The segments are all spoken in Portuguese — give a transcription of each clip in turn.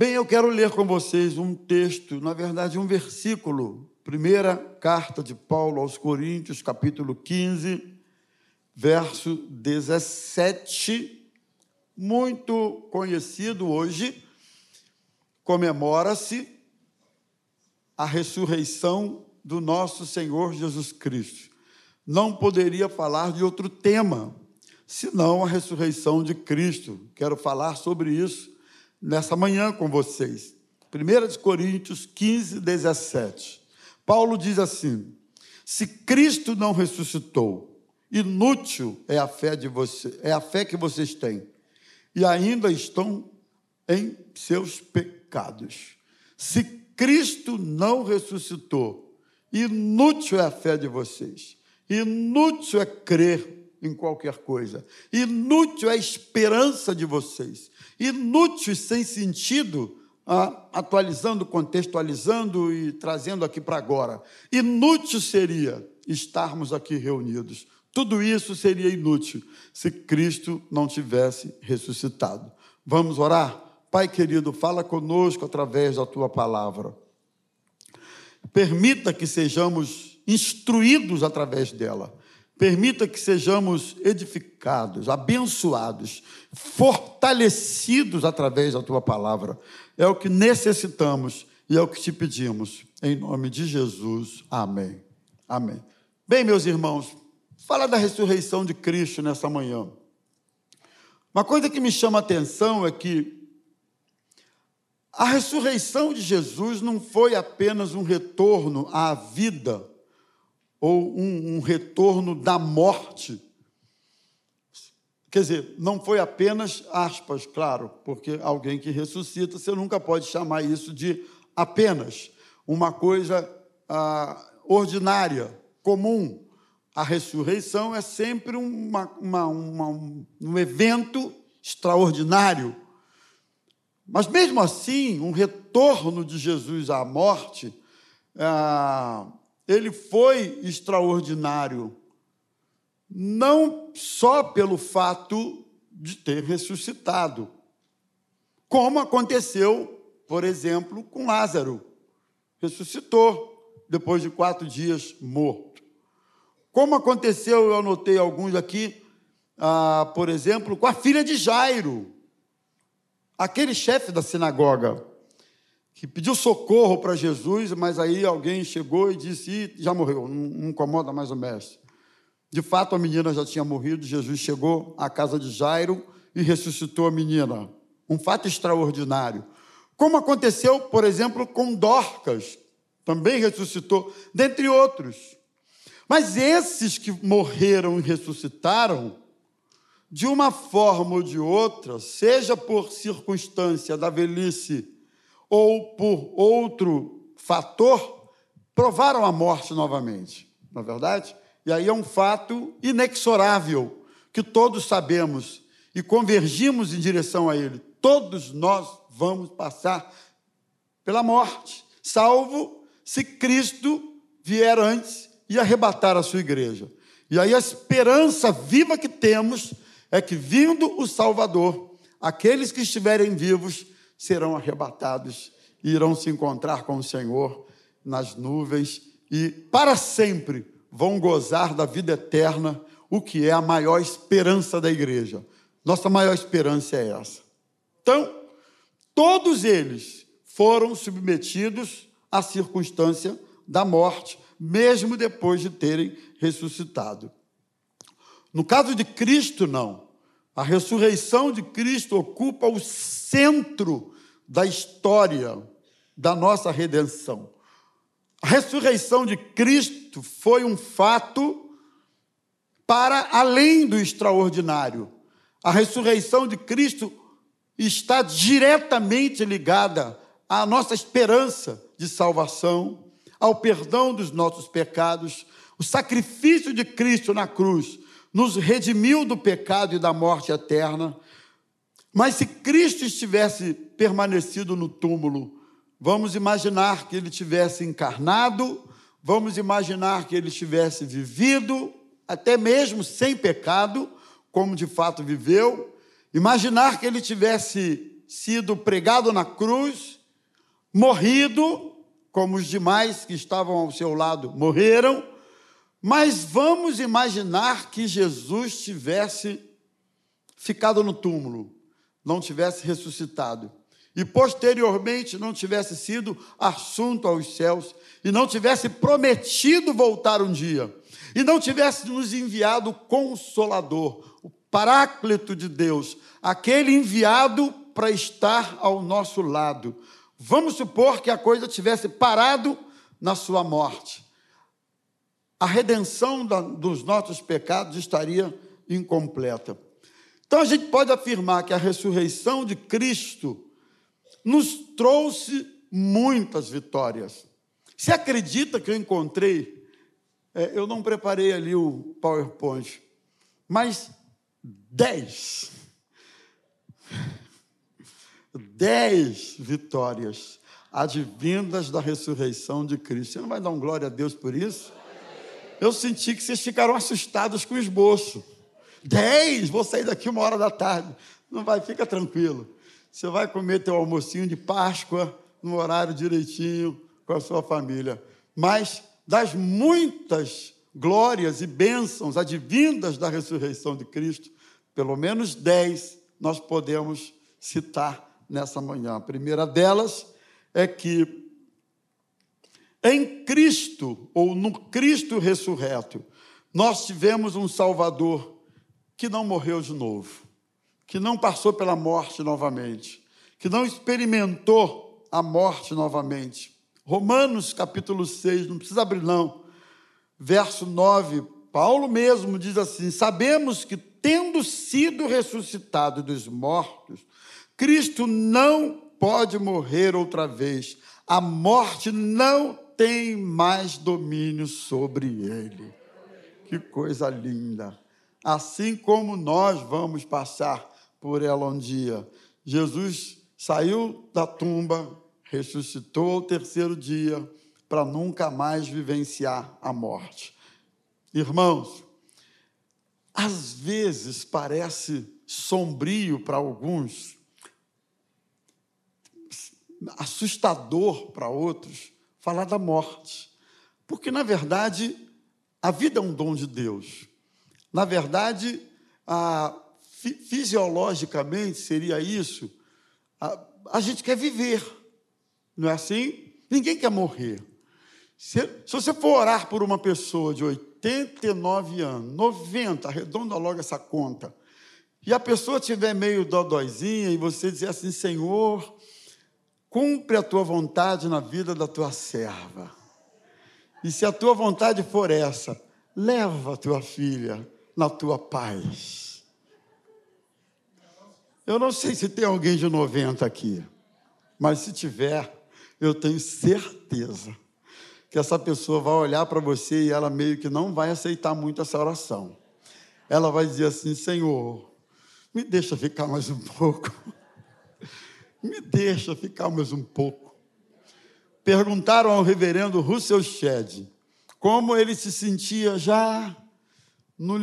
Bem, eu quero ler com vocês um texto, na verdade, um versículo. Primeira carta de Paulo aos Coríntios, capítulo 15, verso 17, muito conhecido hoje. Comemora-se a ressurreição do nosso Senhor Jesus Cristo. Não poderia falar de outro tema, senão a ressurreição de Cristo. Quero falar sobre isso nessa manhã com vocês. 1 Coríntios 15, 17. Paulo diz assim: Se Cristo não ressuscitou, inútil é a fé de você, é a fé que vocês têm, e ainda estão em seus pecados. Se Cristo não ressuscitou, inútil é a fé de vocês. Inútil é crer em qualquer coisa. Inútil é a esperança de vocês inúteis, sem sentido, atualizando, contextualizando e trazendo aqui para agora. Inútil seria estarmos aqui reunidos. Tudo isso seria inútil se Cristo não tivesse ressuscitado. Vamos orar? Pai querido, fala conosco através da tua palavra. Permita que sejamos instruídos através dela Permita que sejamos edificados, abençoados, fortalecidos através da tua palavra. É o que necessitamos e é o que te pedimos. Em nome de Jesus. Amém. Amém. Bem, meus irmãos, fala da ressurreição de Cristo nessa manhã. Uma coisa que me chama a atenção é que a ressurreição de Jesus não foi apenas um retorno à vida ou um, um retorno da morte. Quer dizer, não foi apenas aspas, claro, porque alguém que ressuscita, você nunca pode chamar isso de apenas uma coisa ah, ordinária, comum. A ressurreição é sempre uma, uma, uma, um evento extraordinário. Mas mesmo assim, um retorno de Jesus à morte ah, ele foi extraordinário, não só pelo fato de ter ressuscitado, como aconteceu, por exemplo, com Lázaro. Ressuscitou depois de quatro dias morto. Como aconteceu, eu anotei alguns aqui, ah, por exemplo, com a filha de Jairo, aquele chefe da sinagoga que pediu socorro para Jesus, mas aí alguém chegou e disse: já morreu, não incomoda mais o mestre. De fato, a menina já tinha morrido, Jesus chegou à casa de Jairo e ressuscitou a menina. Um fato extraordinário. Como aconteceu, por exemplo, com Dorcas, também ressuscitou, dentre outros. Mas esses que morreram e ressuscitaram, de uma forma ou de outra, seja por circunstância da velhice, ou por outro fator, provaram a morte novamente, não é verdade? E aí é um fato inexorável, que todos sabemos e convergimos em direção a ele. Todos nós vamos passar pela morte, salvo se Cristo vier antes e arrebatar a sua igreja. E aí a esperança viva que temos é que, vindo o Salvador, aqueles que estiverem vivos serão arrebatados e irão se encontrar com o Senhor nas nuvens e para sempre vão gozar da vida eterna, o que é a maior esperança da igreja. Nossa maior esperança é essa. Então, todos eles foram submetidos à circunstância da morte, mesmo depois de terem ressuscitado. No caso de Cristo, não. A ressurreição de Cristo ocupa o centro da história da nossa redenção. A ressurreição de Cristo foi um fato para além do extraordinário. A ressurreição de Cristo está diretamente ligada à nossa esperança de salvação, ao perdão dos nossos pecados. O sacrifício de Cristo na cruz nos redimiu do pecado e da morte eterna. Mas se Cristo estivesse permanecido no túmulo, vamos imaginar que ele tivesse encarnado, vamos imaginar que ele tivesse vivido, até mesmo sem pecado, como de fato viveu, imaginar que ele tivesse sido pregado na cruz, morrido, como os demais que estavam ao seu lado morreram, mas vamos imaginar que Jesus tivesse ficado no túmulo, não tivesse ressuscitado e posteriormente não tivesse sido assunto aos céus e não tivesse prometido voltar um dia e não tivesse nos enviado o consolador, o paráclito de Deus, aquele enviado para estar ao nosso lado. Vamos supor que a coisa tivesse parado na sua morte. A redenção dos nossos pecados estaria incompleta. Então a gente pode afirmar que a ressurreição de Cristo nos trouxe muitas vitórias. Você acredita que eu encontrei? É, eu não preparei ali o PowerPoint, mas dez, dez vitórias advindas da ressurreição de Cristo. Você não vai dar um glória a Deus por isso? Eu senti que vocês ficaram assustados com o esboço. Dez, vou sair daqui uma hora da tarde. Não vai, fica tranquilo. Você vai comer teu almocinho de Páscoa no horário direitinho com a sua família. Mas das muitas glórias e bênçãos advindas da ressurreição de Cristo, pelo menos dez nós podemos citar nessa manhã. A primeira delas é que em Cristo, ou no Cristo ressurreto, nós tivemos um Salvador que não morreu de novo que não passou pela morte novamente, que não experimentou a morte novamente. Romanos capítulo 6, não precisa abrir não, verso 9, Paulo mesmo diz assim: Sabemos que, tendo sido ressuscitado dos mortos, Cristo não pode morrer outra vez, a morte não tem mais domínio sobre ele. Que coisa linda! Assim como nós vamos passar por ela um dia. Jesus saiu da tumba, ressuscitou ao terceiro dia para nunca mais vivenciar a morte. Irmãos, às vezes parece sombrio para alguns, assustador para outros, falar da morte. Porque, na verdade, a vida é um dom de Deus. Na verdade, a, fisiologicamente seria isso. A, a, gente quer viver, não é assim? Ninguém quer morrer. Se, se você for orar por uma pessoa de 89 anos, 90, arredonda logo essa conta, e a pessoa tiver meio dodóizinha e você dizer assim: Senhor, cumpre a tua vontade na vida da tua serva. E se a tua vontade for essa, leva a tua filha na tua paz. Eu não sei se tem alguém de 90 aqui, mas se tiver, eu tenho certeza que essa pessoa vai olhar para você e ela meio que não vai aceitar muito essa oração. Ela vai dizer assim: Senhor, me deixa ficar mais um pouco. Me deixa ficar mais um pouco. Perguntaram ao reverendo Russell Shedd como ele se sentia já no,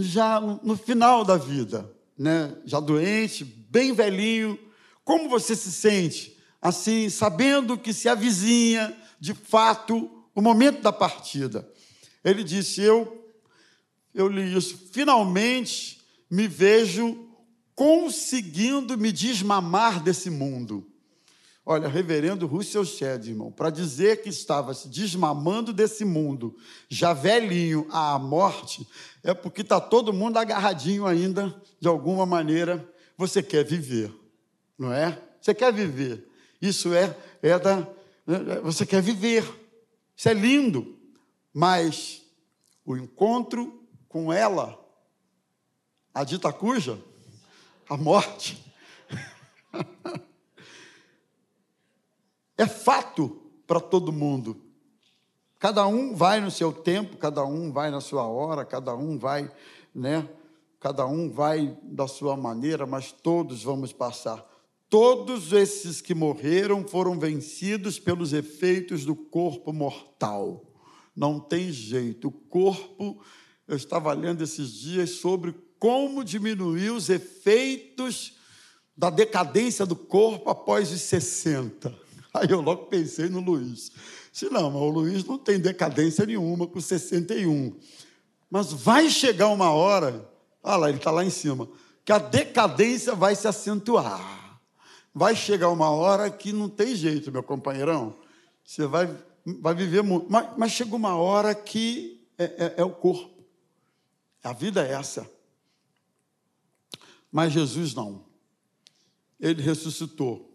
já no final da vida né, já doente, bem velhinho, como você se sente? Assim, sabendo que se avizinha, de fato, o momento da partida. Ele disse: Eu, eu li isso, finalmente me vejo conseguindo me desmamar desse mundo. Olha, reverendo Russell Shedd, irmão, para dizer que estava se desmamando desse mundo, já velhinho à morte, é porque está todo mundo agarradinho ainda, de alguma maneira, você quer viver, não é? Você quer viver. Isso é, é da. Né, você quer viver. Isso é lindo. Mas o encontro com ela, a dita cuja, a morte, é fato para todo mundo. Cada um vai no seu tempo, cada um vai na sua hora, cada um vai, né? Cada um vai da sua maneira, mas todos vamos passar. Todos esses que morreram foram vencidos pelos efeitos do corpo mortal. Não tem jeito. O corpo, eu estava lendo esses dias sobre como diminuir os efeitos da decadência do corpo após os 60. Aí eu logo pensei no Luiz. Se não, mas o Luiz não tem decadência nenhuma com 61. Mas vai chegar uma hora, olha lá, ele está lá em cima, que a decadência vai se acentuar. Vai chegar uma hora que não tem jeito, meu companheirão. Você vai, vai viver muito. Mas, mas chega uma hora que é, é, é o corpo. A vida é essa. Mas Jesus não. Ele ressuscitou.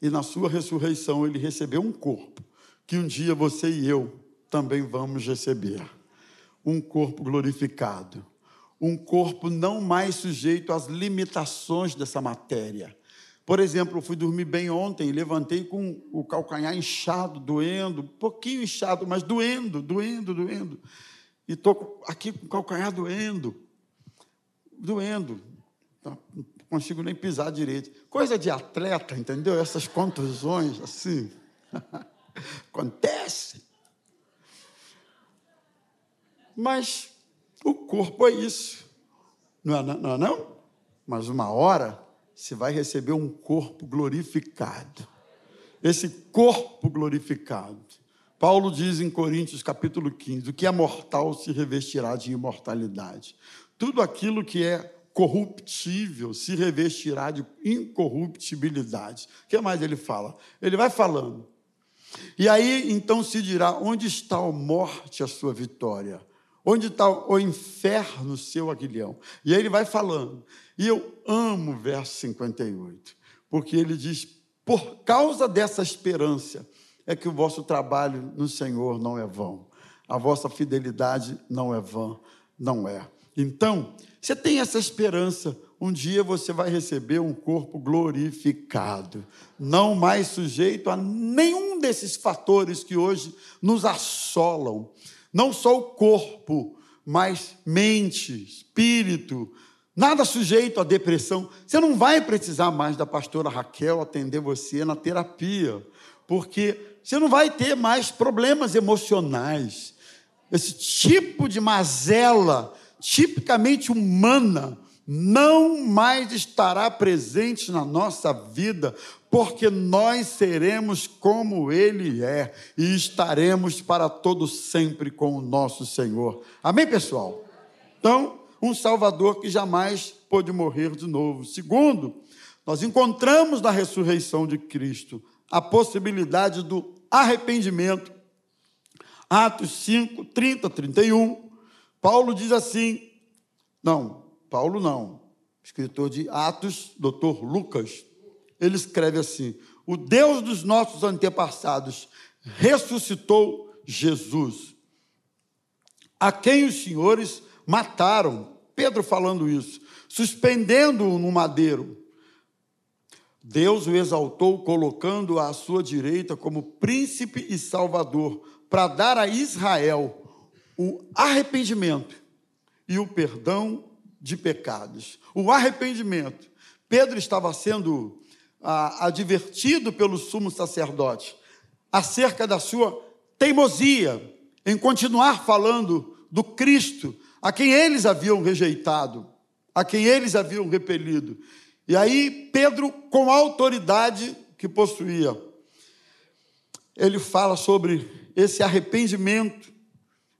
E na sua ressurreição ele recebeu um corpo que um dia você e eu também vamos receber. Um corpo glorificado. Um corpo não mais sujeito às limitações dessa matéria. Por exemplo, eu fui dormir bem ontem levantei com o calcanhar inchado, doendo, um pouquinho inchado, mas doendo, doendo, doendo. E estou aqui com o calcanhar doendo, doendo. Não consigo nem pisar direito. Coisa de atleta, entendeu? Essas contusões assim. Acontece. Mas o corpo é isso. Não é não? É não? Mas uma hora você vai receber um corpo glorificado. Esse corpo glorificado. Paulo diz em Coríntios capítulo 15: o que é mortal se revestirá de imortalidade. Tudo aquilo que é corruptível se revestirá de incorruptibilidade. O que mais ele fala? Ele vai falando. E aí então se dirá: onde está a morte, a sua vitória? Onde está o inferno, seu aguilhão? E aí ele vai falando. E eu amo o verso 58, porque ele diz: por causa dessa esperança é que o vosso trabalho no Senhor não é vão, a vossa fidelidade não é vã, não é. Então, você tem essa esperança, um dia você vai receber um corpo glorificado, não mais sujeito a nenhum desses fatores que hoje nos assolam. Não só o corpo, mas mente, espírito, nada sujeito à depressão. Você não vai precisar mais da pastora Raquel atender você na terapia, porque você não vai ter mais problemas emocionais. Esse tipo de mazela tipicamente humana não mais estará presente na nossa vida, porque nós seremos como Ele é e estaremos para todo sempre com o nosso Senhor. Amém, pessoal? Então, um Salvador que jamais pôde morrer de novo. Segundo, nós encontramos na ressurreição de Cristo a possibilidade do arrependimento. Atos 5, 30, 31. Paulo diz assim: não, Paulo não. Escritor de Atos, doutor Lucas, ele escreve assim: O Deus dos nossos antepassados ressuscitou Jesus, a quem os senhores mataram. Pedro falando isso, suspendendo-o no madeiro. Deus o exaltou, colocando-o à sua direita como príncipe e salvador, para dar a Israel o arrependimento e o perdão de pecados. O arrependimento. Pedro estava sendo ah, advertido pelo sumo sacerdote acerca da sua teimosia em continuar falando do Cristo a quem eles haviam rejeitado, a quem eles haviam repelido. E aí Pedro, com a autoridade que possuía, ele fala sobre esse arrependimento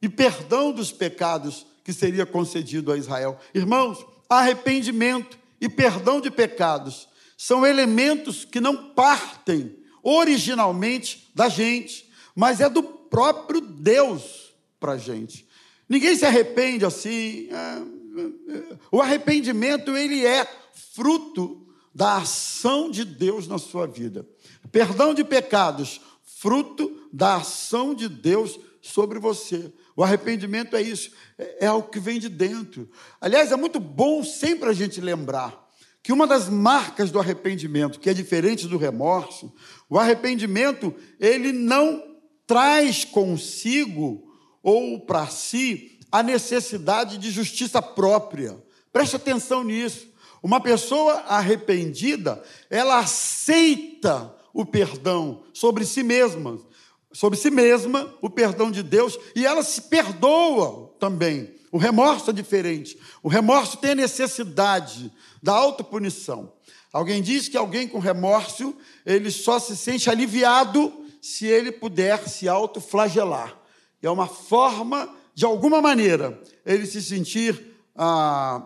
e perdão dos pecados que seria concedido a Israel. Irmãos, arrependimento e perdão de pecados são elementos que não partem originalmente da gente, mas é do próprio Deus para a gente. Ninguém se arrepende assim. É, é, o arrependimento ele é fruto da ação de Deus na sua vida. Perdão de pecados, fruto da ação de Deus sobre você. O arrependimento é isso, é, é algo que vem de dentro. Aliás, é muito bom sempre a gente lembrar que uma das marcas do arrependimento, que é diferente do remorso, o arrependimento, ele não traz consigo ou para si a necessidade de justiça própria. Preste atenção nisso. Uma pessoa arrependida, ela aceita o perdão sobre si mesma, sobre si mesma o perdão de Deus e ela se perdoa também. O remorso é diferente. O remorso tem a necessidade da autopunição. Alguém diz que alguém com remorso, ele só se sente aliviado se ele puder se autoflagelar. É uma forma, de alguma maneira, ele se sentir ah,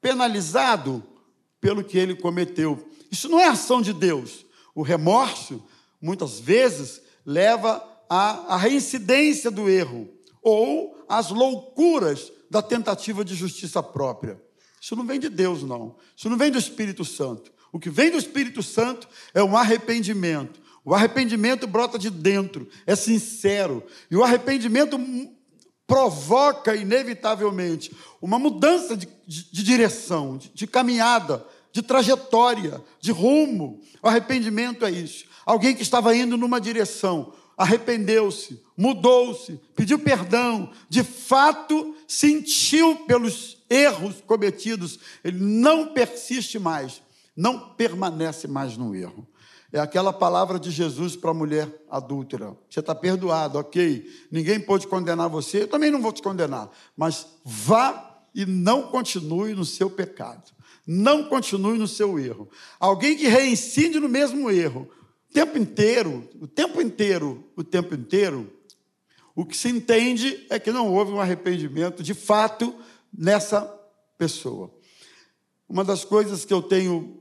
penalizado pelo que ele cometeu. Isso não é ação de Deus. O remorso, muitas vezes, leva à, à reincidência do erro ou às loucuras da tentativa de justiça própria. Isso não vem de Deus, não. Isso não vem do Espírito Santo. O que vem do Espírito Santo é um arrependimento. O arrependimento brota de dentro, é sincero. E o arrependimento provoca, inevitavelmente, uma mudança de, de, de direção, de, de caminhada, de trajetória, de rumo. O arrependimento é isso. Alguém que estava indo numa direção, arrependeu-se, mudou-se, pediu perdão, de fato sentiu pelos erros cometidos, ele não persiste mais, não permanece mais no erro. É aquela palavra de Jesus para a mulher adúltera. Você está perdoado, ok. Ninguém pode condenar você, eu também não vou te condenar. Mas vá e não continue no seu pecado. Não continue no seu erro. Alguém que reincide no mesmo erro, o tempo inteiro, o tempo inteiro, o tempo inteiro, o que se entende é que não houve um arrependimento de fato nessa pessoa. Uma das coisas que eu tenho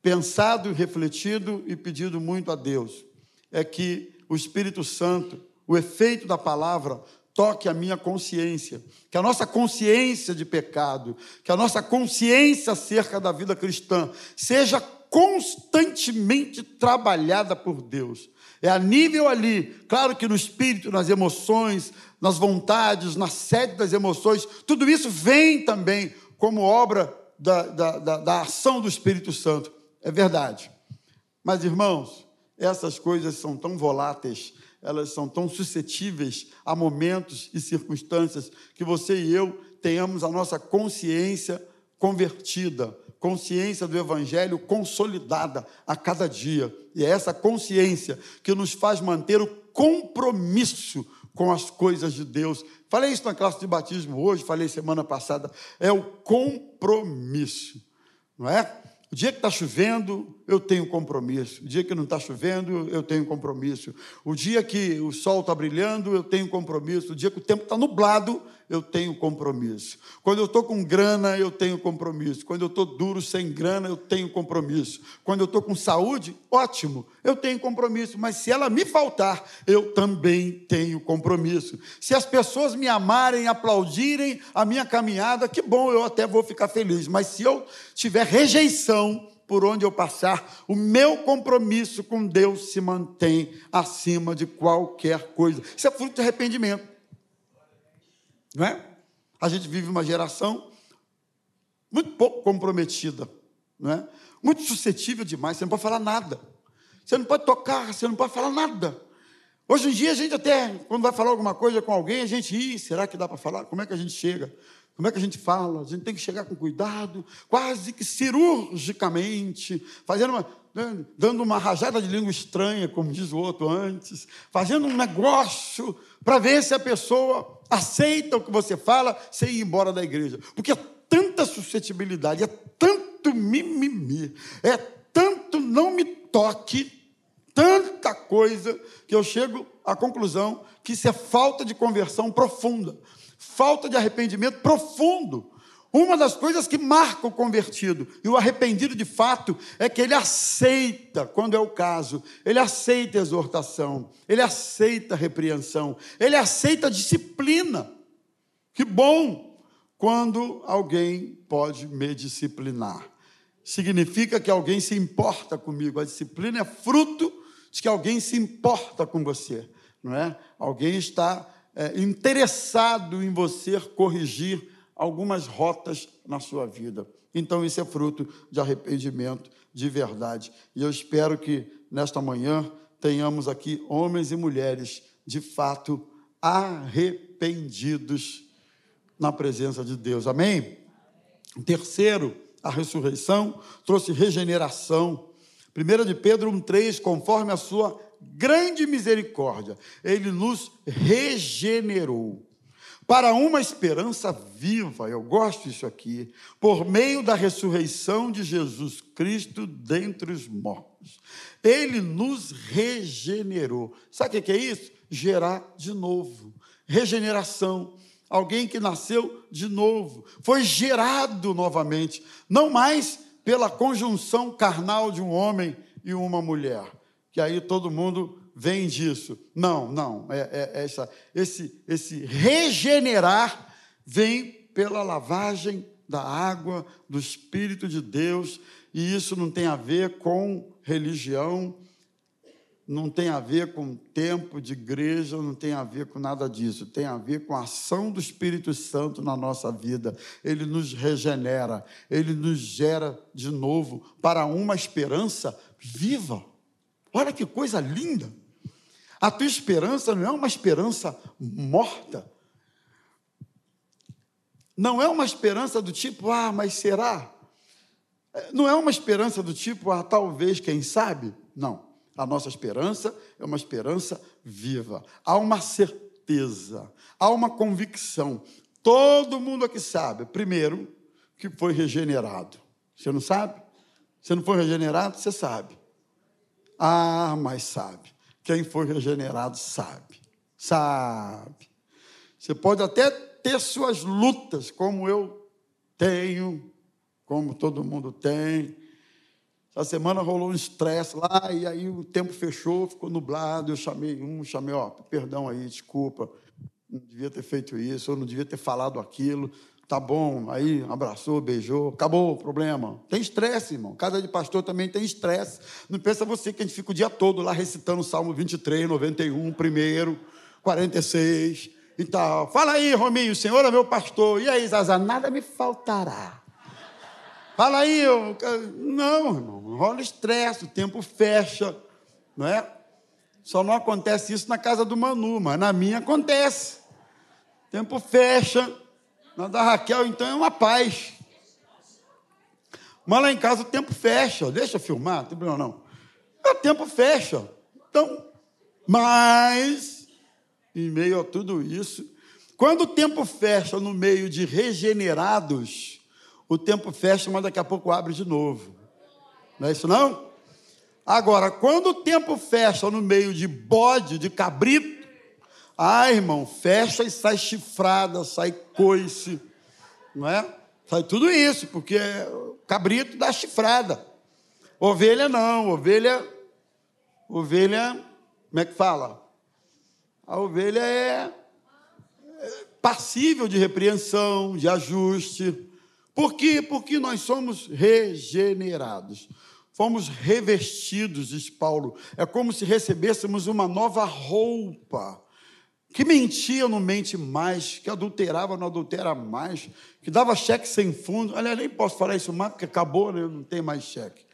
pensado, refletido e pedido muito a Deus é que o Espírito Santo, o efeito da palavra, toque a minha consciência, que a nossa consciência de pecado, que a nossa consciência acerca da vida cristã seja constantemente trabalhada por Deus. É a nível ali, claro que no espírito, nas emoções, nas vontades, na sede das emoções, tudo isso vem também como obra da, da, da, da ação do Espírito Santo. É verdade. Mas, irmãos, essas coisas são tão voláteis, elas são tão suscetíveis a momentos e circunstâncias que você e eu tenhamos a nossa consciência convertida, consciência do Evangelho consolidada a cada dia. E é essa consciência que nos faz manter o compromisso com as coisas de Deus. Falei isso na classe de batismo hoje, falei semana passada. É o compromisso, não é? O dia que está chovendo, eu tenho compromisso. O dia que não está chovendo, eu tenho compromisso. O dia que o sol está brilhando, eu tenho compromisso. O dia que o tempo está nublado, eu tenho compromisso. Quando eu estou com grana, eu tenho compromisso. Quando eu estou duro, sem grana, eu tenho compromisso. Quando eu estou com saúde, ótimo, eu tenho compromisso. Mas se ela me faltar, eu também tenho compromisso. Se as pessoas me amarem, aplaudirem a minha caminhada, que bom, eu até vou ficar feliz. Mas se eu tiver rejeição, por onde eu passar, o meu compromisso com Deus se mantém acima de qualquer coisa. Isso é fruto de arrependimento. Não é? A gente vive uma geração muito pouco comprometida, não é? Muito suscetível demais, você não pode falar nada. Você não pode tocar, você não pode falar nada. Hoje em dia a gente até, quando vai falar alguma coisa com alguém, a gente, Ih, será que dá para falar? Como é que a gente chega? Como é que a gente fala? A gente tem que chegar com cuidado, quase que cirurgicamente, fazendo uma, né, dando uma rajada de língua estranha, como diz o outro antes, fazendo um negócio para ver se a pessoa aceita o que você fala sem ir embora da igreja. Porque é tanta suscetibilidade, é tanto mimimi, é tanto não me toque, tanta coisa, que eu chego à conclusão que isso é falta de conversão profunda falta de arrependimento profundo. Uma das coisas que marca o convertido e o arrependido de fato é que ele aceita, quando é o caso, ele aceita exortação, ele aceita repreensão, ele aceita disciplina. Que bom quando alguém pode me disciplinar. Significa que alguém se importa comigo. A disciplina é fruto de que alguém se importa com você, não é? Alguém está é, interessado em você corrigir algumas rotas na sua vida. Então, isso é fruto de arrependimento de verdade. E eu espero que nesta manhã tenhamos aqui homens e mulheres de fato arrependidos na presença de Deus. Amém? Terceiro, a ressurreição trouxe regeneração. 1 de Pedro 1,3, conforme a sua grande misericórdia, ele nos regenerou para uma esperança viva, eu gosto disso aqui, por meio da ressurreição de Jesus Cristo dentre os mortos. Ele nos regenerou. Sabe o que é isso? Gerar de novo. Regeneração. Alguém que nasceu de novo, foi gerado novamente, não mais pela conjunção carnal de um homem e uma mulher, que aí todo mundo vem disso. Não, não. É, é, é essa, esse, esse regenerar vem pela lavagem da água, do Espírito de Deus, e isso não tem a ver com religião, não tem a ver com tempo de igreja, não tem a ver com nada disso. Tem a ver com a ação do Espírito Santo na nossa vida. Ele nos regenera, ele nos gera de novo para uma esperança viva. Olha que coisa linda! A tua esperança não é uma esperança morta. Não é uma esperança do tipo, ah, mas será? Não é uma esperança do tipo, ah, talvez, quem sabe? Não. A nossa esperança é uma esperança viva. Há uma certeza, há uma convicção. Todo mundo aqui sabe, primeiro, que foi regenerado. Você não sabe? Você não foi regenerado? Você sabe. Ah, mas sabe. Quem foi regenerado sabe. Sabe. Você pode até ter suas lutas, como eu tenho, como todo mundo tem. Essa semana rolou um estresse lá, e aí o tempo fechou, ficou nublado. Eu chamei um, chamei, ó, perdão aí, desculpa, não devia ter feito isso, eu não devia ter falado aquilo. Tá bom, aí abraçou, beijou, acabou o problema. Tem estresse, irmão. Casa de pastor também tem estresse. Não pensa você que a gente fica o dia todo lá recitando o Salmo 23, 91, primeiro, 46 e tal. Fala aí, Rominho, o Senhor é meu pastor. E aí, Zazá, nada me faltará. Fala aí, eu... não, irmão, rola estresse, o tempo fecha, não é? Só não acontece isso na casa do Manu, mas na minha acontece. Tempo fecha na da Raquel, então, é uma paz. Mas lá em casa o tempo fecha. Deixa eu filmar, não tem problema não. O tempo fecha. Então, mas, em meio a tudo isso, quando o tempo fecha no meio de regenerados, o tempo fecha, mas daqui a pouco abre de novo. Não é isso não? Agora, quando o tempo fecha no meio de bode, de cabrito, ah, irmão, fecha e sai chifrada, sai coice, não é? Sai tudo isso, porque cabrito dá chifrada. Ovelha não, ovelha, ovelha, como é que fala? A ovelha é, é passível de repreensão, de ajuste. Por quê? Porque nós somos regenerados. Fomos revestidos, diz Paulo. É como se recebêssemos uma nova roupa que mentia não mente mais, que adulterava não adultera mais, que dava cheque sem fundo. Aliás, nem posso falar isso mais, porque acabou, né? não tem mais cheque.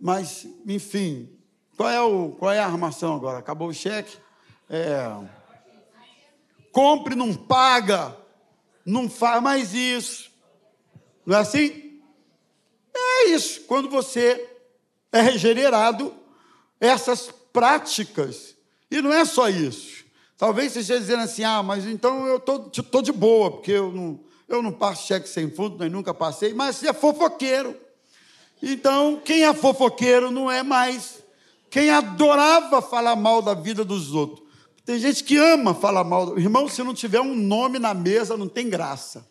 Mas, enfim, qual é, o, qual é a armação agora? Acabou o cheque? É. Compre, não paga, não faz mais isso. Não é assim? É isso. Quando você é regenerado, essas práticas, e não é só isso. Talvez você esteja dizendo assim, ah, mas então eu estou de boa, porque eu não, eu não passo cheque sem fundo, nem nunca passei, mas você é fofoqueiro. Então, quem é fofoqueiro não é mais. Quem adorava falar mal da vida dos outros. Tem gente que ama falar mal. Irmão, se não tiver um nome na mesa, não tem graça.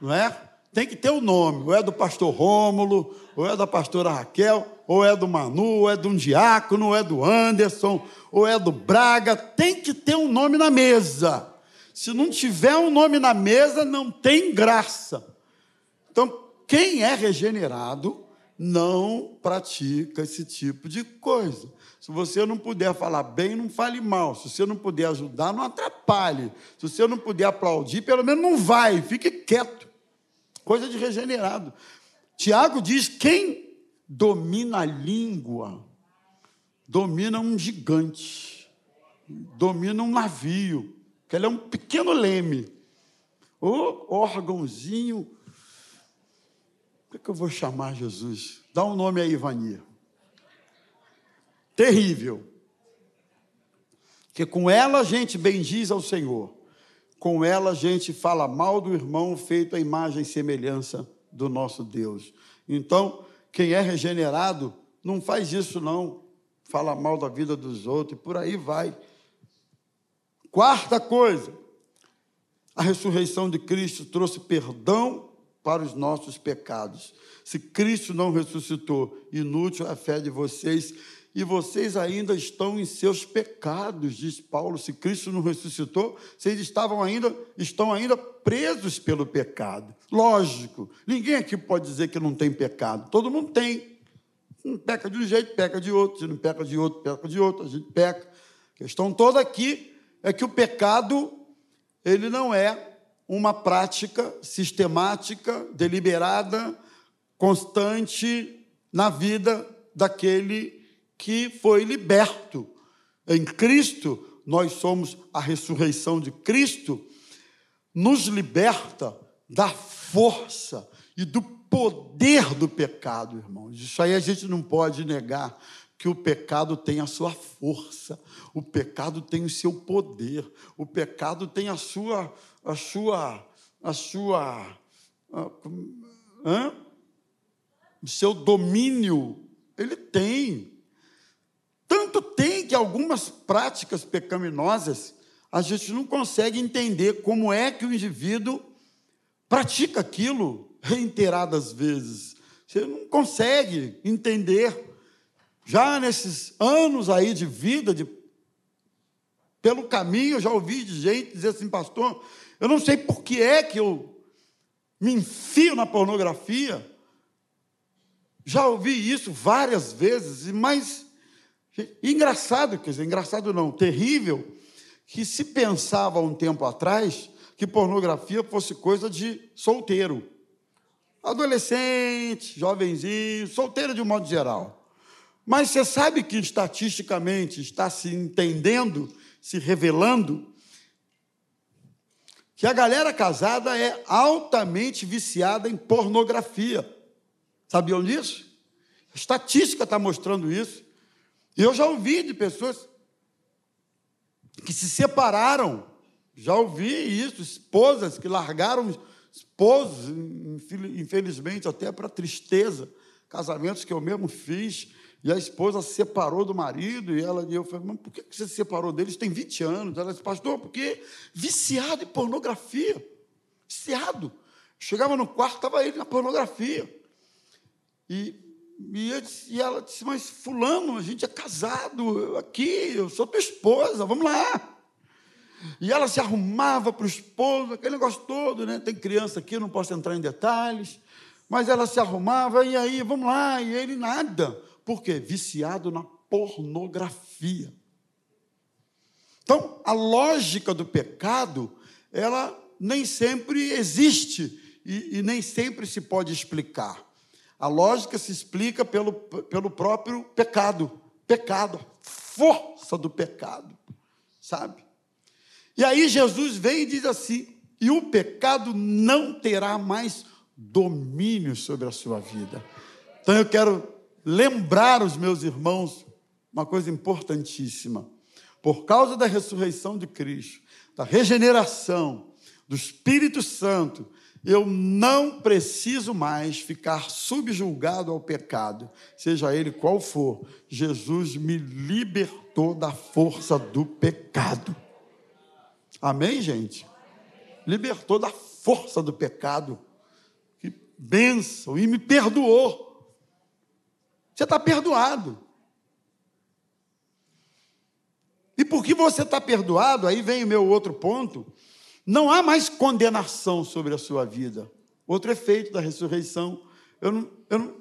Não é? Tem que ter o um nome. Ou é do pastor Rômulo, ou é da pastora Raquel, ou é do Manu, ou é de um diácono, ou é do Anderson, ou é do Braga, tem que ter um nome na mesa. Se não tiver um nome na mesa, não tem graça. Então, quem é regenerado não pratica esse tipo de coisa. Se você não puder falar bem, não fale mal. Se você não puder ajudar, não atrapalhe. Se você não puder aplaudir, pelo menos não vai, fique quieto. Coisa de regenerado. Tiago diz: quem domina a língua, domina um gigante, domina um navio, que ele é um pequeno leme. O órgãozinho. O que, é que eu vou chamar Jesus? Dá um nome aí, Vania. Terrível. Que com ela a gente bendiz ao Senhor. Com ela a gente fala mal do irmão feito à imagem e semelhança do nosso Deus. Então, quem é regenerado não faz isso não, fala mal da vida dos outros e por aí vai. Quarta coisa, a ressurreição de Cristo trouxe perdão para os nossos pecados. Se Cristo não ressuscitou, inútil a fé de vocês e vocês ainda estão em seus pecados, diz Paulo. Se Cristo não ressuscitou, vocês estavam ainda, estão ainda presos pelo pecado. Lógico, ninguém aqui pode dizer que não tem pecado. Todo mundo tem. não peca de um jeito, peca de outro. Se não peca de outro, peca de outro. A gente peca. A questão toda aqui é que o pecado, ele não é uma prática sistemática, deliberada, constante na vida daquele que foi liberto. Em Cristo, nós somos a ressurreição de Cristo, nos liberta da força e do poder do pecado, irmãos. Isso aí a gente não pode negar que o pecado tem a sua força, o pecado tem o seu poder, o pecado tem a sua a sua a sua a, hã? o seu domínio, ele tem. Algumas práticas pecaminosas a gente não consegue entender como é que o indivíduo pratica aquilo reiteradas vezes. Você não consegue entender. Já nesses anos aí de vida, de, pelo caminho, eu já ouvi de gente dizer assim, pastor, eu não sei por que é que eu me enfio na pornografia. Já ouvi isso várias vezes, mas Engraçado, quer dizer, engraçado não, terrível, que se pensava um tempo atrás que pornografia fosse coisa de solteiro. Adolescente, jovenzinho, solteiro de um modo geral. Mas você sabe que estatisticamente está se entendendo, se revelando, que a galera casada é altamente viciada em pornografia. Sabiam disso? A estatística está mostrando isso. E eu já ouvi de pessoas que se separaram, já ouvi isso, esposas que largaram esposos, infelizmente até para tristeza, casamentos que eu mesmo fiz, e a esposa se separou do marido, e ela e eu falei, mas por que você se separou deles? Tem 20 anos. Ela disse, pastor, porque viciado em pornografia. Viciado. Chegava no quarto, estava ele na pornografia. E e, disse, e, ela disse, mas fulano, a gente é casado aqui, eu sou tua esposa, vamos lá. E ela se arrumava para o esposo, aquele negócio todo, né? Tem criança aqui, não posso entrar em detalhes. Mas ela se arrumava, e aí, vamos lá, e ele nada. Por quê? Viciado na pornografia. Então, a lógica do pecado, ela nem sempre existe e, e nem sempre se pode explicar. A lógica se explica pelo, pelo próprio pecado. Pecado, força do pecado, sabe? E aí Jesus vem e diz assim: e o pecado não terá mais domínio sobre a sua vida. Então eu quero lembrar os meus irmãos uma coisa importantíssima. Por causa da ressurreição de Cristo, da regeneração, do Espírito Santo, eu não preciso mais ficar subjulgado ao pecado, seja ele qual for. Jesus me libertou da força do pecado. Amém, gente? Libertou da força do pecado. Que bênção! E me perdoou. Você está perdoado. E porque você está perdoado, aí vem o meu outro ponto não há mais condenação sobre a sua vida. Outro efeito da ressurreição. Eu não estou eu não,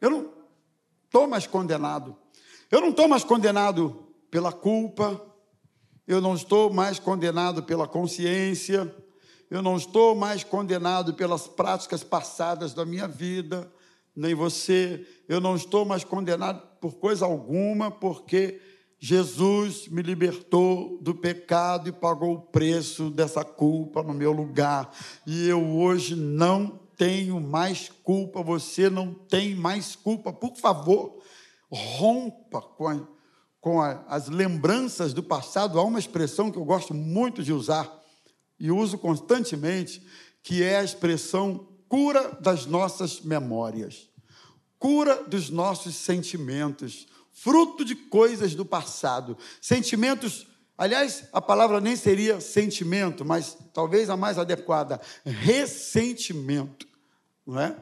eu não mais condenado. Eu não estou mais condenado pela culpa. Eu não estou mais condenado pela consciência. Eu não estou mais condenado pelas práticas passadas da minha vida, nem você. Eu não estou mais condenado por coisa alguma, porque Jesus me libertou do pecado e pagou o preço dessa culpa no meu lugar. E eu hoje não tenho mais culpa, você não tem mais culpa. Por favor, rompa com, a, com a, as lembranças do passado. Há uma expressão que eu gosto muito de usar: e uso constantemente, que é a expressão cura das nossas memórias, cura dos nossos sentimentos, fruto de coisas do passado, sentimentos. Aliás, a palavra nem seria sentimento, mas talvez a mais adequada, ressentimento, não é?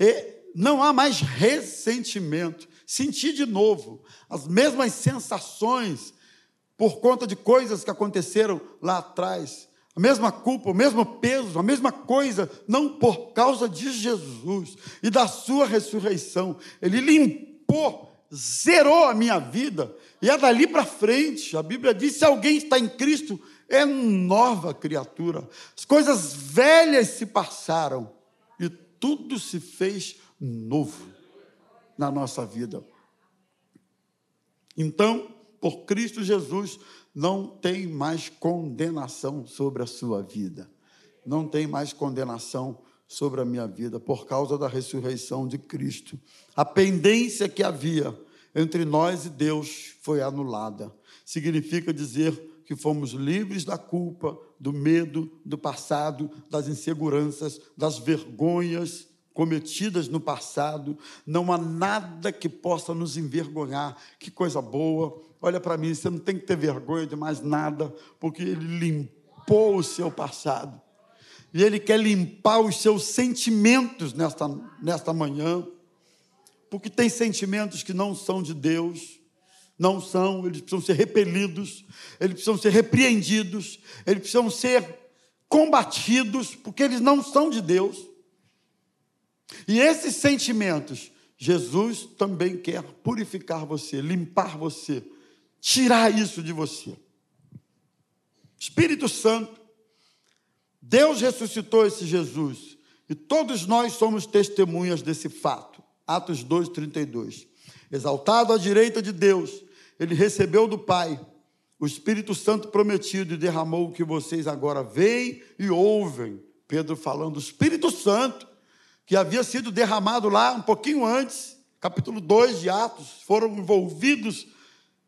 E não há mais ressentimento. Sentir de novo as mesmas sensações por conta de coisas que aconteceram lá atrás a mesma culpa, o mesmo peso, a mesma coisa, não por causa de Jesus e da sua ressurreição. Ele limpou, zerou a minha vida, e é dali para frente. A Bíblia diz: se alguém está em Cristo, é nova criatura. As coisas velhas se passaram e tudo se fez novo na nossa vida. Então, por Cristo Jesus, não tem mais condenação sobre a sua vida. Não tem mais condenação sobre a minha vida por causa da ressurreição de Cristo. A pendência que havia entre nós e Deus foi anulada. Significa dizer que fomos livres da culpa, do medo, do passado, das inseguranças, das vergonhas cometidas no passado. Não há nada que possa nos envergonhar. Que coisa boa Olha para mim, você não tem que ter vergonha de mais nada, porque Ele limpou o seu passado. E Ele quer limpar os seus sentimentos nesta, nesta manhã, porque tem sentimentos que não são de Deus, não são, eles precisam ser repelidos, eles precisam ser repreendidos, eles precisam ser combatidos, porque eles não são de Deus. E esses sentimentos, Jesus também quer purificar você, limpar você, tirar isso de você. Espírito Santo, Deus ressuscitou esse Jesus e todos nós somos testemunhas desse fato. Atos 2, 32. Exaltado à direita de Deus, ele recebeu do Pai o Espírito Santo prometido e derramou o que vocês agora veem e ouvem. Pedro falando, o Espírito Santo, que havia sido derramado lá um pouquinho antes, capítulo 2 de Atos, foram envolvidos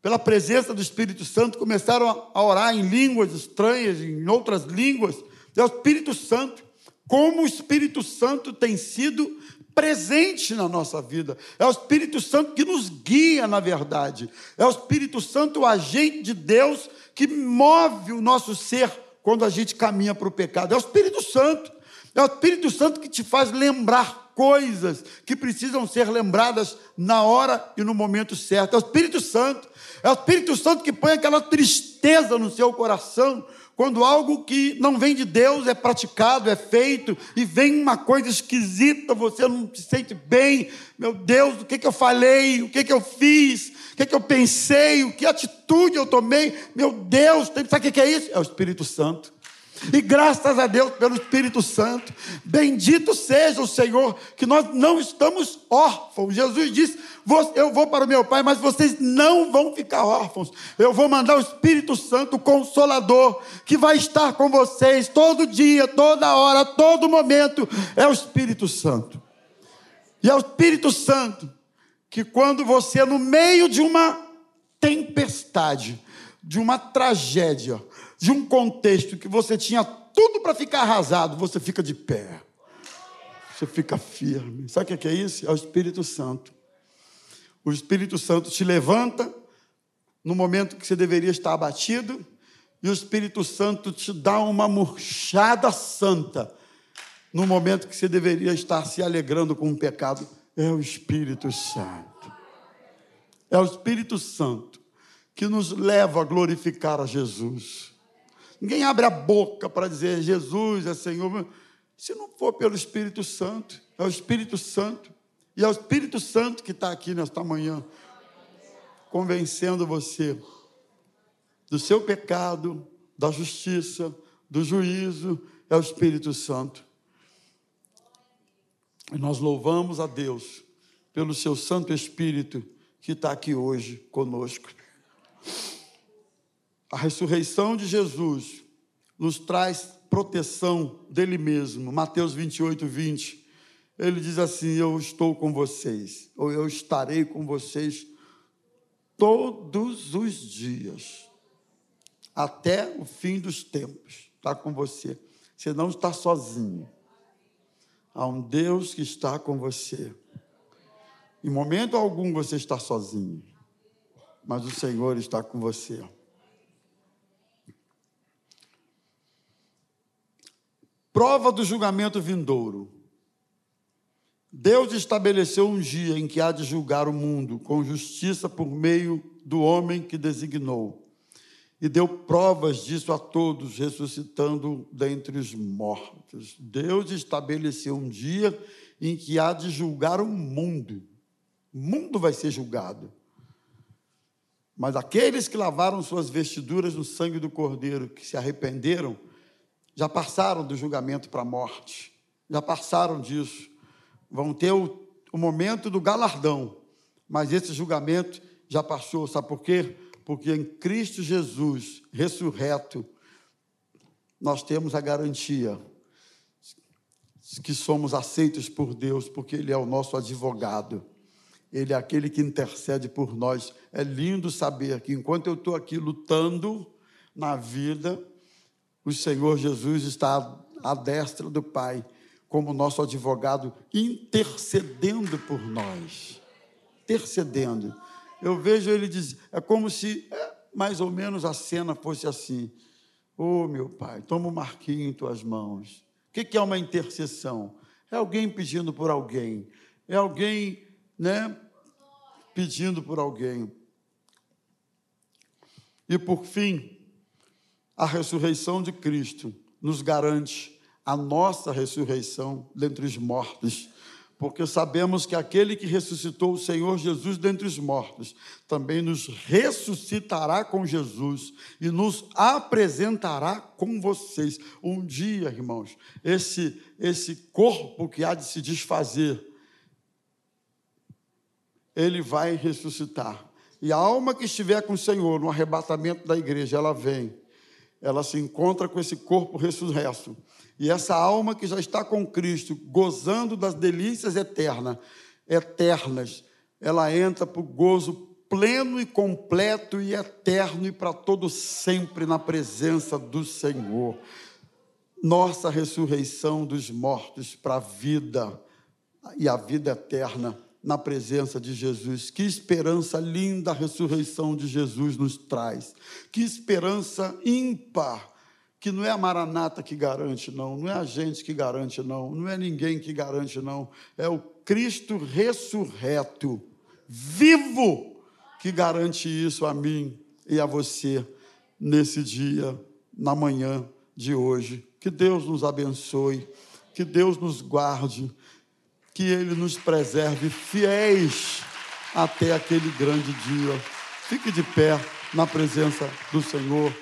pela presença do Espírito Santo, começaram a orar em línguas estranhas, em outras línguas. É o Espírito Santo. Como o Espírito Santo tem sido presente na nossa vida. É o Espírito Santo que nos guia na verdade. É o Espírito Santo, o agente de Deus, que move o nosso ser quando a gente caminha para o pecado. É o Espírito Santo. É o Espírito Santo que te faz lembrar coisas que precisam ser lembradas na hora e no momento certo. É o Espírito Santo é o Espírito Santo que põe aquela tristeza no seu coração quando algo que não vem de Deus é praticado, é feito, e vem uma coisa esquisita, você não se sente bem. Meu Deus, o que, que eu falei? O que, que eu fiz? O que, que eu pensei? O que atitude eu tomei? Meu Deus, sabe o que é isso? É o Espírito Santo. E graças a Deus pelo Espírito Santo, bendito seja o Senhor, que nós não estamos órfãos. Jesus disse: Eu vou para o meu Pai, mas vocês não vão ficar órfãos. Eu vou mandar o Espírito Santo, o Consolador, que vai estar com vocês todo dia, toda hora, todo momento. É o Espírito Santo. E é o Espírito Santo que, quando você, no meio de uma tempestade, de uma tragédia, de um contexto que você tinha tudo para ficar arrasado, você fica de pé. Você fica firme. Sabe o que é isso? É o Espírito Santo. O Espírito Santo te levanta no momento que você deveria estar abatido, e o Espírito Santo te dá uma murchada santa no momento que você deveria estar se alegrando com o pecado. É o Espírito Santo. É o Espírito Santo que nos leva a glorificar a Jesus. Ninguém abre a boca para dizer Jesus é Senhor. Se não for pelo Espírito Santo, é o Espírito Santo. E é o Espírito Santo que está aqui nesta manhã, convencendo você do seu pecado, da justiça, do juízo. É o Espírito Santo. E nós louvamos a Deus pelo seu Santo Espírito que está aqui hoje conosco. A ressurreição de Jesus nos traz proteção dele mesmo. Mateus 28, 20. Ele diz assim: Eu estou com vocês, ou eu estarei com vocês todos os dias, até o fim dos tempos. Está com você. Você não está sozinho. Há um Deus que está com você. Em momento algum você está sozinho, mas o Senhor está com você. Prova do julgamento vindouro. Deus estabeleceu um dia em que há de julgar o mundo com justiça por meio do homem que designou. E deu provas disso a todos, ressuscitando dentre os mortos. Deus estabeleceu um dia em que há de julgar o mundo. O mundo vai ser julgado. Mas aqueles que lavaram suas vestiduras no sangue do Cordeiro, que se arrependeram, já passaram do julgamento para a morte. Já passaram disso vão ter o, o momento do galardão, mas esse julgamento já passou, sabe por quê? Porque em Cristo Jesus, ressurreto, nós temos a garantia que somos aceitos por Deus, porque Ele é o nosso advogado. Ele é aquele que intercede por nós. É lindo saber que enquanto eu estou aqui lutando na vida, o Senhor Jesus está à destra do Pai como nosso advogado, intercedendo por nós. Intercedendo. Eu vejo ele dizer, é como se é, mais ou menos a cena fosse assim. Ô oh, meu pai, toma o marquinho em tuas mãos. O que é uma intercessão? É alguém pedindo por alguém. É alguém, né, pedindo por alguém. E por fim, a ressurreição de Cristo nos garante a nossa ressurreição dentre os mortos, porque sabemos que aquele que ressuscitou o Senhor Jesus dentre os mortos também nos ressuscitará com Jesus e nos apresentará com vocês. Um dia, irmãos, esse, esse corpo que há de se desfazer, ele vai ressuscitar. E a alma que estiver com o Senhor no arrebatamento da igreja, ela vem, ela se encontra com esse corpo ressurreto e essa alma que já está com Cristo, gozando das delícias eternas, eternas, ela entra para o gozo pleno e completo e eterno e para todo sempre na presença do Senhor. Nossa ressurreição dos mortos para a vida e a vida eterna na presença de Jesus. Que esperança linda a ressurreição de Jesus nos traz. Que esperança ímpar que não é a Maranata que garante, não, não é a gente que garante, não, não é ninguém que garante, não, é o Cristo ressurreto, vivo, que garante isso a mim e a você nesse dia, na manhã de hoje. Que Deus nos abençoe, que Deus nos guarde, que Ele nos preserve fiéis até aquele grande dia. Fique de pé na presença do Senhor.